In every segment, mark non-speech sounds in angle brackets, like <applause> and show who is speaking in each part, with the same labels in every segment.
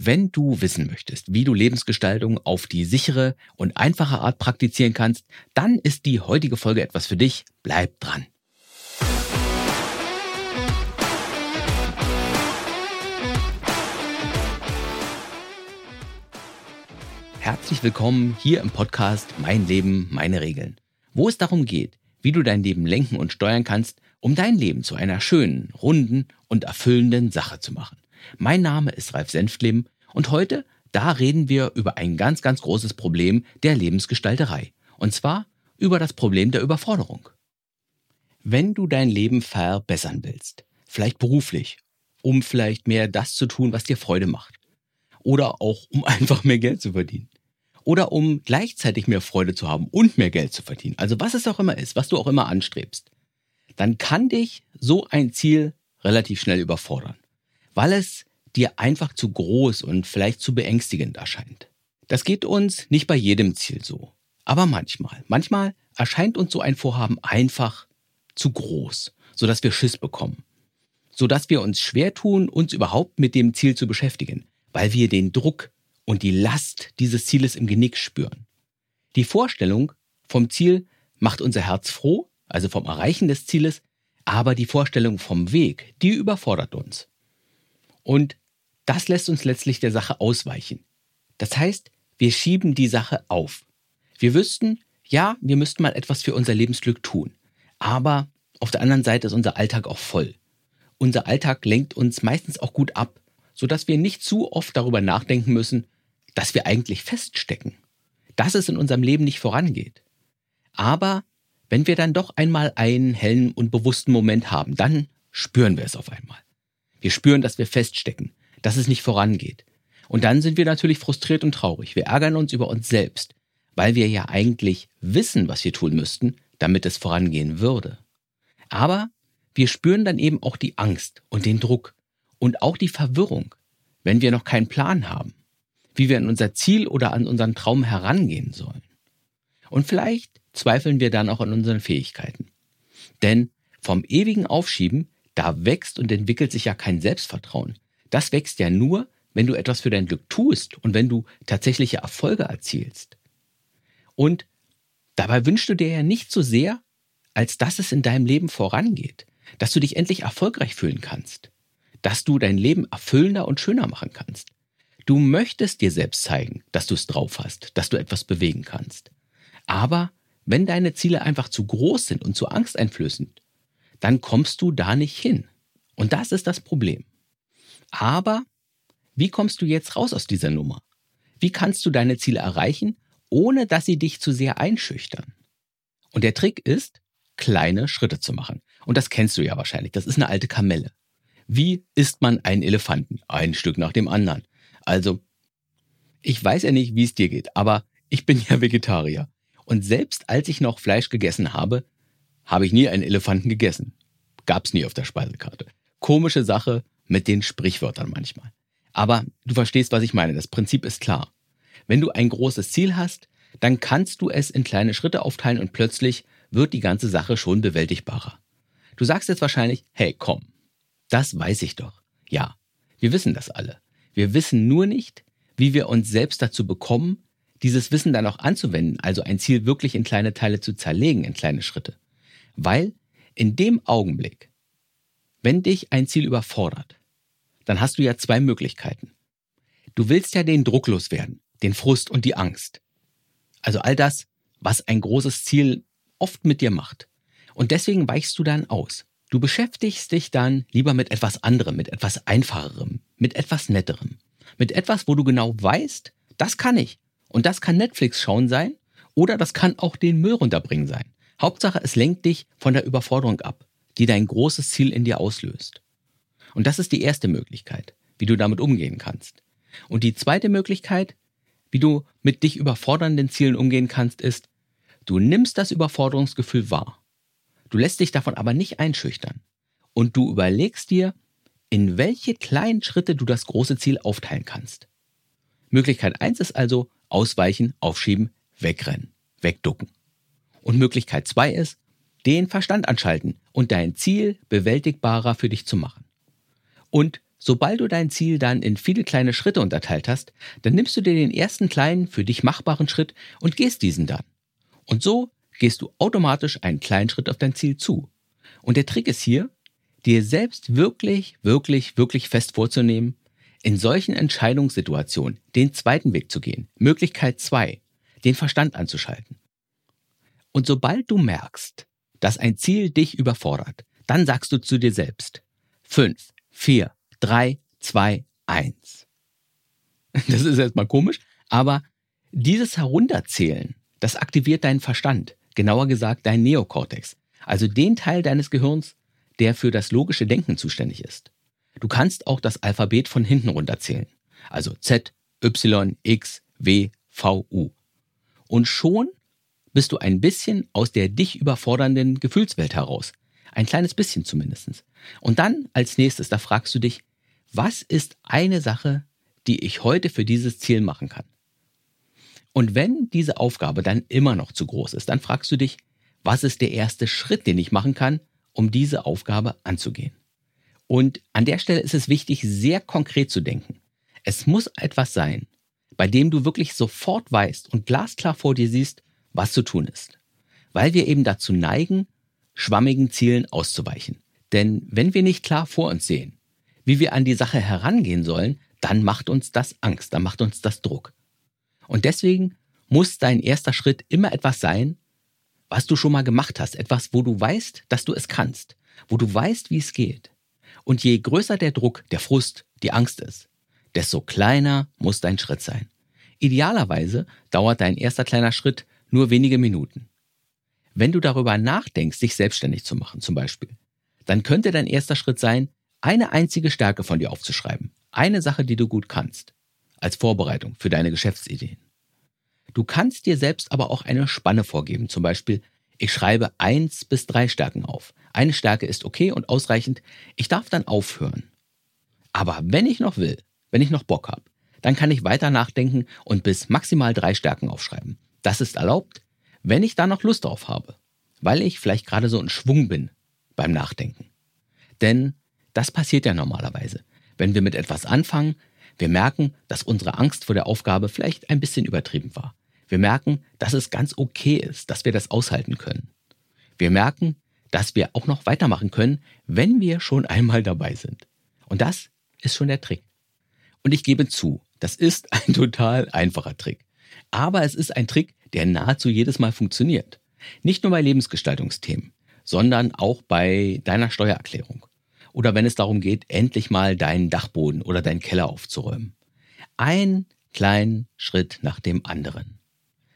Speaker 1: Wenn du wissen möchtest, wie du Lebensgestaltung auf die sichere und einfache Art praktizieren kannst, dann ist die heutige Folge etwas für dich. Bleib dran. Herzlich willkommen hier im Podcast Mein Leben, meine Regeln, wo es darum geht, wie du dein Leben lenken und steuern kannst, um dein Leben zu einer schönen, runden und erfüllenden Sache zu machen. Mein Name ist Ralf Senftleben und heute, da reden wir über ein ganz, ganz großes Problem der Lebensgestalterei. Und zwar über das Problem der Überforderung. Wenn du dein Leben verbessern willst, vielleicht beruflich, um vielleicht mehr das zu tun, was dir Freude macht, oder auch um <laughs> einfach mehr Geld zu verdienen, oder um gleichzeitig mehr Freude zu haben und mehr Geld zu verdienen, also was es auch immer ist, was du auch immer anstrebst, dann kann dich so ein Ziel relativ schnell überfordern weil es dir einfach zu groß und vielleicht zu beängstigend erscheint. Das geht uns nicht bei jedem Ziel so, aber manchmal. Manchmal erscheint uns so ein Vorhaben einfach zu groß, sodass wir Schiss bekommen, sodass wir uns schwer tun, uns überhaupt mit dem Ziel zu beschäftigen, weil wir den Druck und die Last dieses Zieles im Genick spüren. Die Vorstellung vom Ziel macht unser Herz froh, also vom Erreichen des Zieles, aber die Vorstellung vom Weg, die überfordert uns. Und das lässt uns letztlich der Sache ausweichen. Das heißt, wir schieben die Sache auf. Wir wüssten, ja, wir müssten mal etwas für unser Lebensglück tun. Aber auf der anderen Seite ist unser Alltag auch voll. Unser Alltag lenkt uns meistens auch gut ab, sodass wir nicht zu oft darüber nachdenken müssen, dass wir eigentlich feststecken, dass es in unserem Leben nicht vorangeht. Aber wenn wir dann doch einmal einen hellen und bewussten Moment haben, dann spüren wir es auf einmal. Wir spüren, dass wir feststecken, dass es nicht vorangeht. Und dann sind wir natürlich frustriert und traurig. Wir ärgern uns über uns selbst, weil wir ja eigentlich wissen, was wir tun müssten, damit es vorangehen würde. Aber wir spüren dann eben auch die Angst und den Druck und auch die Verwirrung, wenn wir noch keinen Plan haben, wie wir an unser Ziel oder an unseren Traum herangehen sollen. Und vielleicht zweifeln wir dann auch an unseren Fähigkeiten. Denn vom ewigen Aufschieben da wächst und entwickelt sich ja kein Selbstvertrauen. Das wächst ja nur, wenn du etwas für dein Glück tust und wenn du tatsächliche Erfolge erzielst. Und dabei wünschst du dir ja nicht so sehr, als dass es in deinem Leben vorangeht, dass du dich endlich erfolgreich fühlen kannst, dass du dein Leben erfüllender und schöner machen kannst. Du möchtest dir selbst zeigen, dass du es drauf hast, dass du etwas bewegen kannst. Aber wenn deine Ziele einfach zu groß sind und zu angsteinflößend, dann kommst du da nicht hin. Und das ist das Problem. Aber wie kommst du jetzt raus aus dieser Nummer? Wie kannst du deine Ziele erreichen, ohne dass sie dich zu sehr einschüchtern? Und der Trick ist, kleine Schritte zu machen. Und das kennst du ja wahrscheinlich. Das ist eine alte Kamelle. Wie isst man einen Elefanten? Ein Stück nach dem anderen. Also, ich weiß ja nicht, wie es dir geht, aber ich bin ja Vegetarier. Und selbst als ich noch Fleisch gegessen habe, habe ich nie einen Elefanten gegessen. Gab's nie auf der Speisekarte. Komische Sache mit den Sprichwörtern manchmal. Aber du verstehst, was ich meine. Das Prinzip ist klar. Wenn du ein großes Ziel hast, dann kannst du es in kleine Schritte aufteilen und plötzlich wird die ganze Sache schon bewältigbarer. Du sagst jetzt wahrscheinlich, hey, komm, das weiß ich doch. Ja, wir wissen das alle. Wir wissen nur nicht, wie wir uns selbst dazu bekommen, dieses Wissen dann auch anzuwenden, also ein Ziel wirklich in kleine Teile zu zerlegen, in kleine Schritte. Weil in dem Augenblick, wenn dich ein Ziel überfordert, dann hast du ja zwei Möglichkeiten. Du willst ja den Druck loswerden, den Frust und die Angst. Also all das, was ein großes Ziel oft mit dir macht. Und deswegen weichst du dann aus. Du beschäftigst dich dann lieber mit etwas anderem, mit etwas einfacherem, mit etwas netterem, mit etwas, wo du genau weißt, das kann ich. Und das kann Netflix schauen sein oder das kann auch den Müll runterbringen sein. Hauptsache, es lenkt dich von der Überforderung ab, die dein großes Ziel in dir auslöst. Und das ist die erste Möglichkeit, wie du damit umgehen kannst. Und die zweite Möglichkeit, wie du mit dich überfordernden Zielen umgehen kannst, ist, du nimmst das Überforderungsgefühl wahr. Du lässt dich davon aber nicht einschüchtern. Und du überlegst dir, in welche kleinen Schritte du das große Ziel aufteilen kannst. Möglichkeit eins ist also ausweichen, aufschieben, wegrennen, wegducken. Und Möglichkeit zwei ist, den Verstand anschalten und dein Ziel bewältigbarer für dich zu machen. Und sobald du dein Ziel dann in viele kleine Schritte unterteilt hast, dann nimmst du dir den ersten kleinen, für dich machbaren Schritt und gehst diesen dann. Und so gehst du automatisch einen kleinen Schritt auf dein Ziel zu. Und der Trick ist hier, dir selbst wirklich, wirklich, wirklich fest vorzunehmen, in solchen Entscheidungssituationen den zweiten Weg zu gehen. Möglichkeit zwei, den Verstand anzuschalten. Und sobald du merkst, dass ein Ziel dich überfordert, dann sagst du zu dir selbst, fünf, vier, drei, zwei, eins. <laughs> Das ist erstmal komisch, aber dieses Herunterzählen, das aktiviert deinen Verstand, genauer gesagt deinen Neokortex, also den Teil deines Gehirns, der für das logische Denken zuständig ist. Du kannst auch das Alphabet von hinten runterzählen, also Z, Y, X, W, V, U. Und schon bist du ein bisschen aus der dich überfordernden Gefühlswelt heraus. Ein kleines bisschen zumindest. Und dann als nächstes, da fragst du dich, was ist eine Sache, die ich heute für dieses Ziel machen kann? Und wenn diese Aufgabe dann immer noch zu groß ist, dann fragst du dich, was ist der erste Schritt, den ich machen kann, um diese Aufgabe anzugehen? Und an der Stelle ist es wichtig, sehr konkret zu denken. Es muss etwas sein, bei dem du wirklich sofort weißt und glasklar vor dir siehst, was zu tun ist. Weil wir eben dazu neigen, schwammigen Zielen auszuweichen. Denn wenn wir nicht klar vor uns sehen, wie wir an die Sache herangehen sollen, dann macht uns das Angst, dann macht uns das Druck. Und deswegen muss dein erster Schritt immer etwas sein, was du schon mal gemacht hast, etwas, wo du weißt, dass du es kannst, wo du weißt, wie es geht. Und je größer der Druck, der Frust, die Angst ist, desto kleiner muss dein Schritt sein. Idealerweise dauert dein erster kleiner Schritt nur wenige Minuten. Wenn du darüber nachdenkst, dich selbstständig zu machen zum Beispiel, dann könnte dein erster Schritt sein, eine einzige Stärke von dir aufzuschreiben. Eine Sache, die du gut kannst. Als Vorbereitung für deine Geschäftsideen. Du kannst dir selbst aber auch eine Spanne vorgeben. Zum Beispiel, ich schreibe eins bis drei Stärken auf. Eine Stärke ist okay und ausreichend. Ich darf dann aufhören. Aber wenn ich noch will, wenn ich noch Bock habe, dann kann ich weiter nachdenken und bis maximal drei Stärken aufschreiben. Das ist erlaubt, wenn ich da noch Lust drauf habe, weil ich vielleicht gerade so in Schwung bin beim Nachdenken. Denn das passiert ja normalerweise. Wenn wir mit etwas anfangen, wir merken, dass unsere Angst vor der Aufgabe vielleicht ein bisschen übertrieben war. Wir merken, dass es ganz okay ist, dass wir das aushalten können. Wir merken, dass wir auch noch weitermachen können, wenn wir schon einmal dabei sind. Und das ist schon der Trick. Und ich gebe zu, das ist ein <laughs> total einfacher Trick. Aber es ist ein Trick, der nahezu jedes Mal funktioniert. Nicht nur bei Lebensgestaltungsthemen, sondern auch bei deiner Steuererklärung. Oder wenn es darum geht, endlich mal deinen Dachboden oder deinen Keller aufzuräumen. Ein kleinen Schritt nach dem anderen.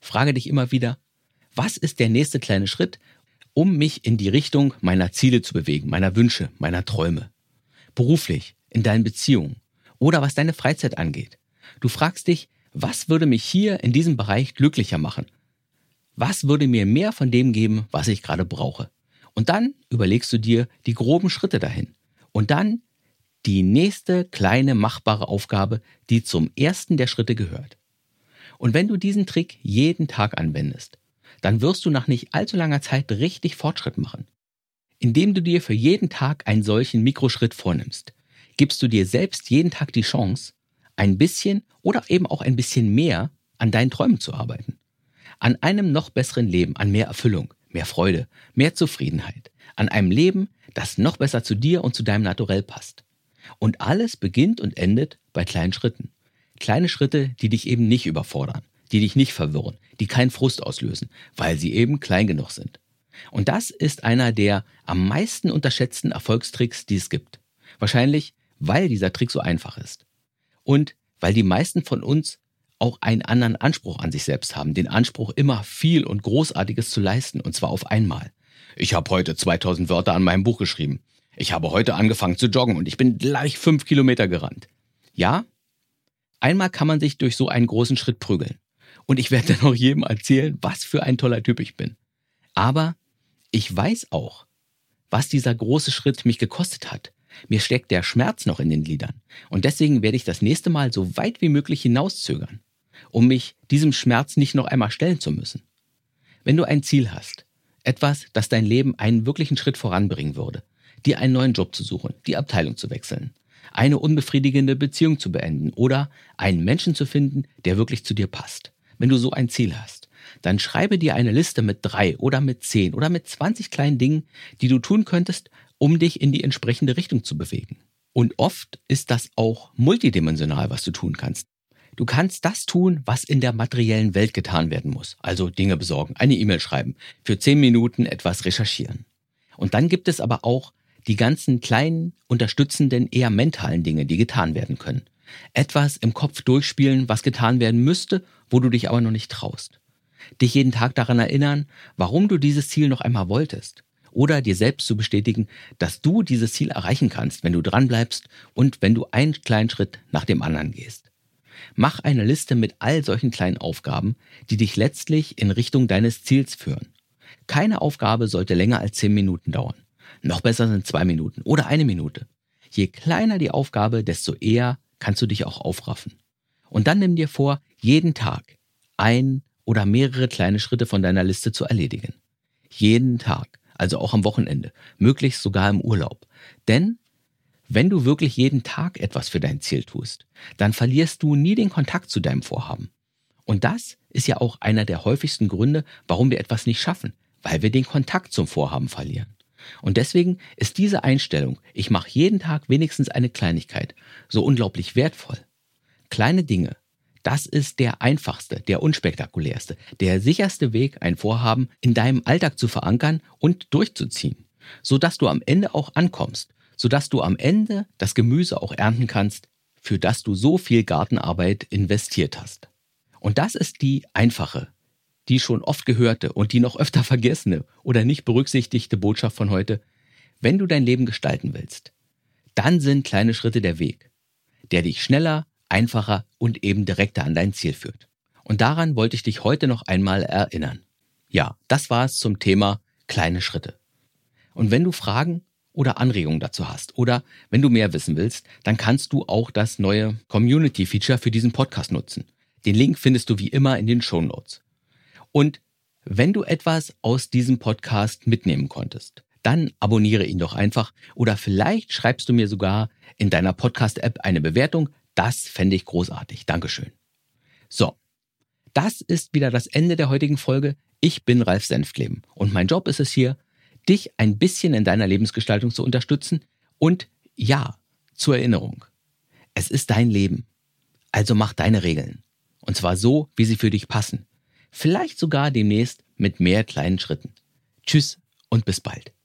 Speaker 1: Frage dich immer wieder, was ist der nächste kleine Schritt, um mich in die Richtung meiner Ziele zu bewegen, meiner Wünsche, meiner Träume? Beruflich, in deinen Beziehungen oder was deine Freizeit angeht. Du fragst dich, was würde mich hier in diesem Bereich glücklicher machen? Was würde mir mehr von dem geben, was ich gerade brauche? Und dann überlegst du dir die groben Schritte dahin. Und dann die nächste kleine machbare Aufgabe, die zum ersten der Schritte gehört. Und wenn du diesen Trick jeden Tag anwendest, dann wirst du nach nicht allzu langer Zeit richtig Fortschritt machen. Indem du dir für jeden Tag einen solchen Mikroschritt vornimmst, gibst du dir selbst jeden Tag die Chance, ein bisschen oder eben auch ein bisschen mehr an deinen Träumen zu arbeiten. An einem noch besseren Leben, an mehr Erfüllung, mehr Freude, mehr Zufriedenheit, an einem Leben, das noch besser zu dir und zu deinem Naturell passt. Und alles beginnt und endet bei kleinen Schritten. Kleine Schritte, die dich eben nicht überfordern, die dich nicht verwirren, die keinen Frust auslösen, weil sie eben klein genug sind. Und das ist einer der am meisten unterschätzten Erfolgstricks, die es gibt. Wahrscheinlich, weil dieser Trick so einfach ist. Und weil die meisten von uns auch einen anderen Anspruch an sich selbst haben, den Anspruch immer viel und Großartiges zu leisten, und zwar auf einmal. Ich habe heute 2000 Wörter an meinem Buch geschrieben. Ich habe heute angefangen zu joggen und ich bin gleich fünf Kilometer gerannt. Ja, einmal kann man sich durch so einen großen Schritt prügeln. Und ich werde <laughs> dann auch jedem erzählen, was für ein toller Typ ich bin. Aber ich weiß auch, was dieser große Schritt mich gekostet hat. Mir steckt der Schmerz noch in den Gliedern. Und deswegen werde ich das nächste Mal so weit wie möglich hinauszögern, um mich diesem Schmerz nicht noch einmal stellen zu müssen. Wenn du ein Ziel hast, etwas, das dein Leben einen wirklichen Schritt voranbringen würde, dir einen neuen Job zu suchen, die Abteilung zu wechseln, eine unbefriedigende Beziehung zu beenden oder einen Menschen zu finden, der wirklich zu dir passt. Wenn du so ein Ziel hast, dann schreibe dir eine Liste mit drei oder mit zehn oder mit 20 kleinen Dingen, die du tun könntest, um dich in die entsprechende Richtung zu bewegen. Und oft ist das auch multidimensional, was du tun kannst. Du kannst das tun, was in der materiellen Welt getan werden muss. Also Dinge besorgen, eine E-Mail schreiben, für zehn Minuten etwas recherchieren. Und dann gibt es aber auch die ganzen kleinen, unterstützenden, eher mentalen Dinge, die getan werden können. Etwas im Kopf durchspielen, was getan werden müsste, wo du dich aber noch nicht traust. Dich jeden Tag daran erinnern, warum du dieses Ziel noch einmal wolltest. Oder dir selbst zu bestätigen, dass du dieses Ziel erreichen kannst, wenn du dranbleibst und wenn du einen kleinen Schritt nach dem anderen gehst. Mach eine Liste mit all solchen kleinen Aufgaben, die dich letztlich in Richtung deines Ziels führen. Keine Aufgabe sollte länger als zehn Minuten dauern. Noch besser sind zwei Minuten oder eine Minute. Je kleiner die Aufgabe, desto eher kannst du dich auch aufraffen. Und dann nimm dir vor, jeden Tag ein oder mehrere kleine Schritte von deiner Liste zu erledigen. Jeden Tag, also auch am Wochenende, möglichst sogar im Urlaub. Denn wenn du wirklich jeden Tag etwas für dein Ziel tust, dann verlierst du nie den Kontakt zu deinem Vorhaben. Und das ist ja auch einer der häufigsten Gründe, warum wir etwas nicht schaffen, weil wir den Kontakt zum Vorhaben verlieren. Und deswegen ist diese Einstellung, ich mache jeden Tag wenigstens eine Kleinigkeit, so unglaublich wertvoll. Kleine Dinge, das ist der einfachste, der unspektakulärste, der sicherste Weg, ein Vorhaben in deinem Alltag zu verankern und durchzuziehen, sodass du am Ende auch ankommst sodass du am Ende das Gemüse auch ernten kannst, für das du so viel Gartenarbeit investiert hast. Und das ist die einfache, die schon oft gehörte und die noch öfter vergessene oder nicht berücksichtigte Botschaft von heute. Wenn du dein Leben gestalten willst, dann sind kleine Schritte der Weg, der dich schneller, einfacher und eben direkter an dein Ziel führt. Und daran wollte ich dich heute noch einmal erinnern. Ja, das war es zum Thema kleine Schritte. Und wenn du Fragen oder Anregungen dazu hast oder wenn du mehr wissen willst, dann kannst du auch das neue Community-Feature für diesen Podcast nutzen. Den Link findest du wie immer in den Show Notes. Und wenn du etwas aus diesem Podcast mitnehmen konntest, dann abonniere ihn doch einfach oder vielleicht schreibst du mir sogar in deiner Podcast-App eine Bewertung. Das fände ich großartig. Dankeschön. So, das ist wieder das Ende der heutigen Folge. Ich bin Ralf Senftleben und mein Job ist es hier, dich ein bisschen in deiner Lebensgestaltung zu unterstützen und ja, zur Erinnerung. Es ist dein Leben. Also mach deine Regeln. Und zwar so, wie sie für dich passen. Vielleicht sogar demnächst mit mehr kleinen Schritten. Tschüss und bis bald.